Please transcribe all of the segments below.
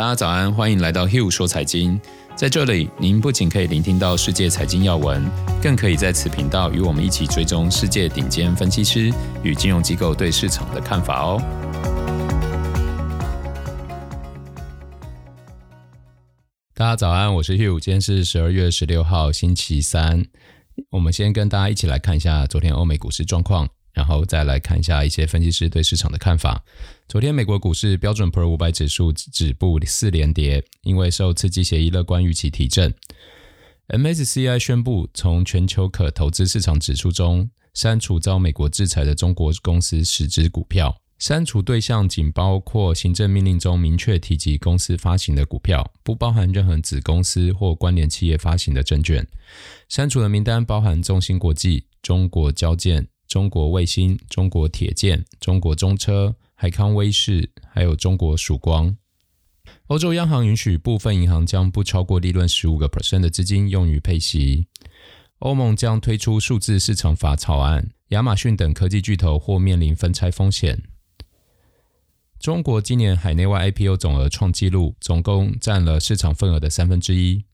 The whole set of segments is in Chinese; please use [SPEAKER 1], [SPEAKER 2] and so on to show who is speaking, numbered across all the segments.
[SPEAKER 1] 大家早安，欢迎来到 Hill 说财经。在这里，您不仅可以聆听到世界财经要闻，更可以在此频道与我们一起追踪世界顶尖分析师与金融机构对市场的看法哦。大家早安，我是 Hill，今天是十二月十六号，星期三。我们先跟大家一起来看一下昨天欧美股市状况。然后再来看一下一些分析师对市场的看法。昨天美国股市标准普尔五百指数止步四连跌，因为受刺激协议乐观预期提振。MSCI 宣布从全球可投资市场指数中删除遭美国制裁的中国公司十只股票，删除对象仅包括行政命令中明确提及公司发行的股票，不包含任何子公司或关联企业发行的证券。删除的名单包含中芯国际、中国交建。中国卫星、中国铁建、中国中车、海康威视，还有中国曙光。欧洲央行允许部分银行将不超过利润十五个 percent 的资金用于配息。欧盟将推出数字市场法草案。亚马逊等科技巨头或面临分拆风险。中国今年海内外 IPO 总额创纪录，总共占了市场份额的三分之一。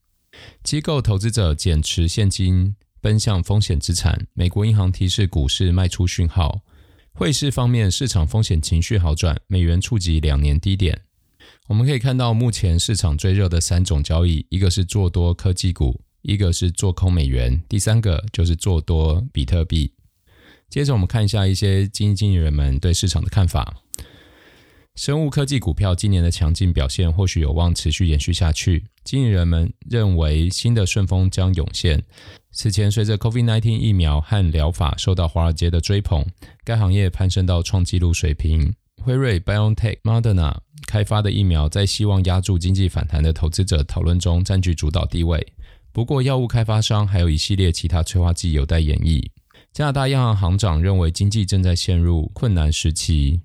[SPEAKER 1] 机构投资者减持现金。奔向风险资产，美国银行提示股市卖出讯号。汇市方面，市场风险情绪好转，美元触及两年低点。我们可以看到，目前市场最热的三种交易，一个是做多科技股，一个是做空美元，第三个就是做多比特币。接着，我们看一下一些基金经理人们对市场的看法。生物科技股票今年的强劲表现，或许有望持续延续下去。经理人们认为，新的顺风将涌现。此前，随着 COVID-19 疫苗和疗法受到华尔街的追捧，该行业攀升到创纪录水平。辉瑞、BioNTech、Moderna 开发的疫苗，在希望押注经济反弹的投资者讨论中占据主导地位。不过，药物开发商还有一系列其他催化剂有待演绎。加拿大央行行长认为，经济正在陷入困难时期。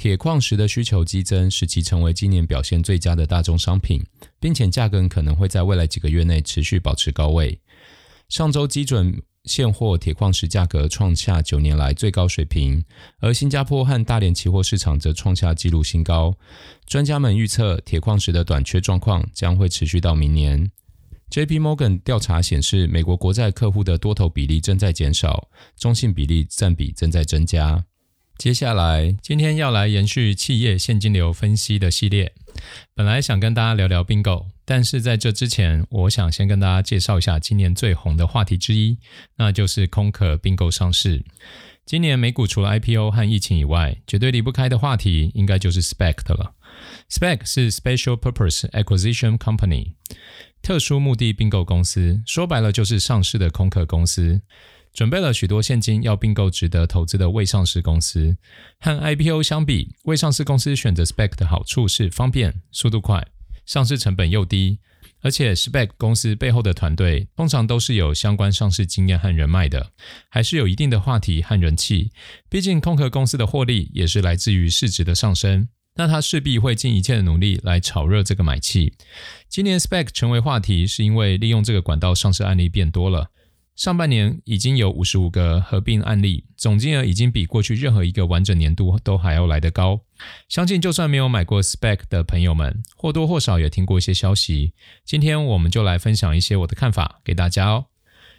[SPEAKER 1] 铁矿石的需求激增，使其成为今年表现最佳的大宗商品，并且价格可能会在未来几个月内持续保持高位。上周基准现货铁矿石价格创下九年来最高水平，而新加坡和大连期货市场则创下纪录新高。专家们预测，铁矿石的短缺状况将会持续到明年。J.P. Morgan 调查显示，美国国债客户的多头比例正在减少，中性比例占比正在增加。接下来，今天要来延续企业现金流分析的系列。本来想跟大家聊聊并购，但是在这之前，我想先跟大家介绍一下今年最红的话题之一，那就是空壳并购上市。今年美股除了 IPO 和疫情以外，绝对离不开的话题，应该就是 SPAC 的了。SPAC 是 Special Purpose Acquisition Company，特殊目的并购公司，说白了就是上市的空壳公司。准备了许多现金要并购值得投资的未上市公司。和 IPO 相比，未上市公司选择 SPAC 的好处是方便、速度快、上市成本又低，而且 SPAC 公司背后的团队通常都是有相关上市经验和人脉的，还是有一定的话题和人气。毕竟空壳公司的获利也是来自于市值的上升，那他势必会尽一切的努力来炒热这个买气。今年 SPAC 成为话题，是因为利用这个管道上市案例变多了。上半年已经有五十五个合并案例，总金额已经比过去任何一个完整年度都还要来得高。相信就算没有买过 Spec 的朋友们，或多或少也听过一些消息。今天我们就来分享一些我的看法给大家哦。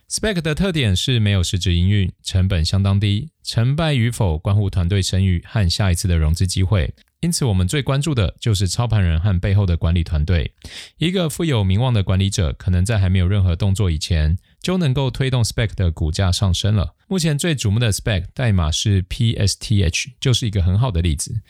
[SPEAKER 1] Spec 的特点是没有实质营运，成本相当低，成败与否关乎团队声誉和下一次的融资机会。因此，我们最关注的就是操盘人和背后的管理团队。一个富有名望的管理者，可能在还没有任何动作以前，就能够推动 SPEC 的股价上升了。目前最瞩目的 SPEC 代码是 PSTH，就是一个很好的例子。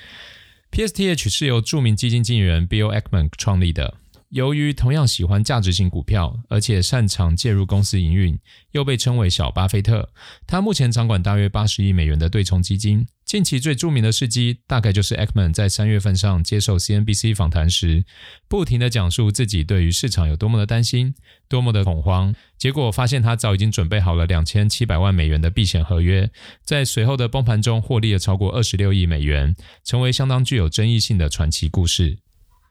[SPEAKER 1] PSTH 是由著名基金经理人 Bill Ackman 创立的。由于同样喜欢价值型股票，而且擅长介入公司营运，又被称为“小巴菲特”。他目前掌管大约八十亿美元的对冲基金。近期最著名的事迹，大概就是 Ekman 在三月份上接受 CNBC 访谈时，不停地讲述自己对于市场有多么的担心，多么的恐慌。结果发现他早已经准备好了两千七百万美元的避险合约，在随后的崩盘中获利了超过二十六亿美元，成为相当具有争议性的传奇故事。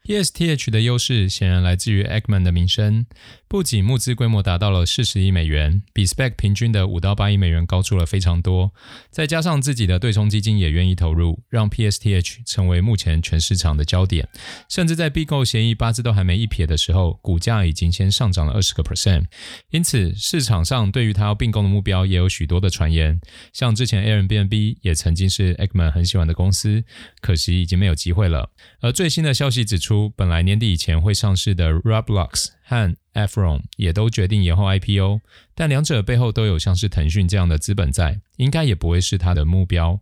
[SPEAKER 2] PSTH 的优势显然来自于 Eggman 的名声，不仅募资规模达到了四十亿美元，比 Spec 平均的五到八亿美元高出了非常多，再加上自己的对冲基金也愿意投入，让 PSTH 成为目前全市场的焦点。甚至在并购协议八字都还没一撇的时候，股价已经先上涨了二十个 percent。因此，市场上对于他要并购的目标也有许多的传言，像之前 Airbnb 也曾经是 Eggman 很喜欢的公司，可惜已经没有机会了。而最新的消息指出，本来年底以前会上市的 Roblox 和 Efron 也都决定延后 IPO，但两者背后都有像是腾讯这样的资本在，应该也不会是它的目标。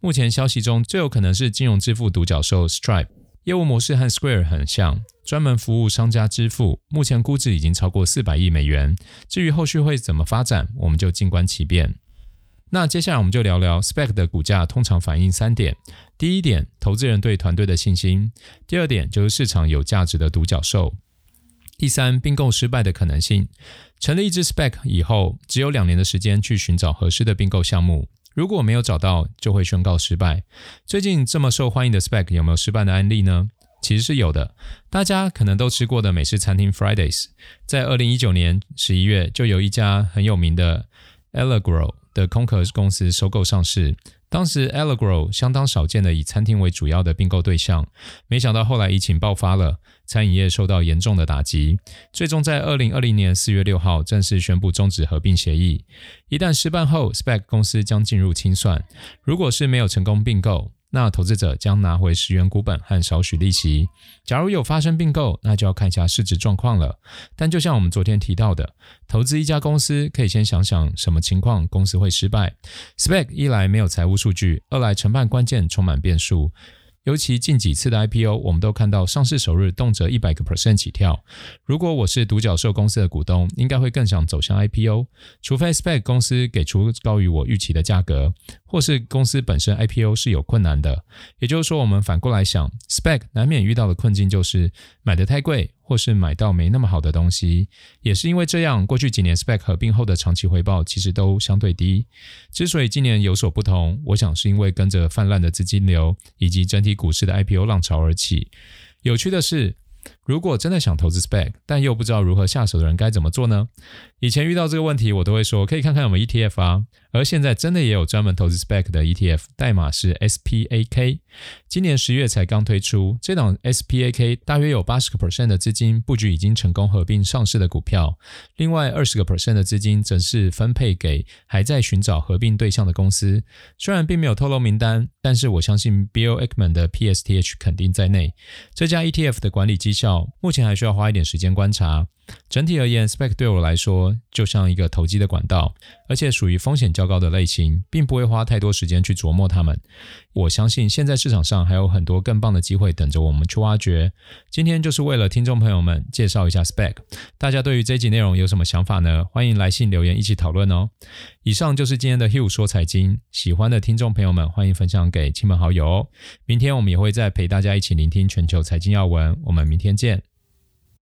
[SPEAKER 2] 目前消息中最有可能是金融支付独角兽 Stripe，业务模式和 Square 很像，专门服务商家支付，目前估值已经超过四百亿美元。至于后续会怎么发展，我们就静观其变。那接下来我们就聊聊 spec 的股价通常反映三点。第一点，投资人对团队的信心；第二点，就是市场有价值的独角兽；第三，并购失败的可能性。成立一支 spec 以后，只有两年的时间去寻找合适的并购项目，如果没有找到，就会宣告失败。最近这么受欢迎的 spec 有没有失败的案例呢？其实是有的，大家可能都吃过的美式餐厅 Fridays，在二零一九年十一月就有一家很有名的 Allegro 的空壳公司收购上市。当时 Allegro 相当少见的以餐厅为主要的并购对象，没想到后来疫情爆发了，餐饮业受到严重的打击，最终在二零二零年四月六号正式宣布终止合并协议。一旦失败后，Spec 公司将进入清算，如果是没有成功并购。那投资者将拿回十元股本和少许利息。假如有发生并购，那就要看一下市值状况了。但就像我们昨天提到的，投资一家公司可以先想想什么情况公司会失败。Spec 一来没有财务数据，二来承办关键充满变数。尤其近几次的 IPO，我们都看到上市首日动辄一百个 percent 起跳。如果我是独角兽公司的股东，应该会更想走向 IPO，除非 Spec 公司给出高于我预期的价格，或是公司本身 IPO 是有困难的。也就是说，我们反过来想，Spec 难免遇到的困境就是买的太贵。或是买到没那么好的东西，也是因为这样，过去几年 Spec 合并后的长期回报其实都相对低。之所以今年有所不同，我想是因为跟着泛滥的资金流以及整体股市的 IPO 浪潮而起。有趣的是，如果真的想投资 SPAC，但又不知道如何下手的人该怎么做呢？以前遇到这个问题，我都会说可以看看我们 ETF 啊。而现在真的也有专门投资 SPAC 的 ETF，代码是 SPAK，今年十月才刚推出。这档 SPAK 大约有八十个 percent 的资金布局已经成功合并上市的股票，另外二十个 percent 的资金则是分配给还在寻找合并对象的公司。虽然并没有透露名单，但是我相信 Bill Ackman 的 PSTH 肯定在内。这家 ETF 的管理机绩效目前还需要花一点时间观察。整体而言，spec 对我来说就像一个投机的管道，而且属于风险较高的类型，并不会花太多时间去琢磨它们。我相信现在市场上还有很多更棒的机会等着我们去挖掘。今天就是为了听众朋友们介绍一下 spec，。大家对于这集内容有什么想法呢？欢迎来信留言一起讨论哦。以上就是今天的 Hugh 说财经，喜欢的听众朋友们欢迎分享给亲朋好友哦。明天我们也会再陪大家一起聆听全球财经要闻，我们明天见。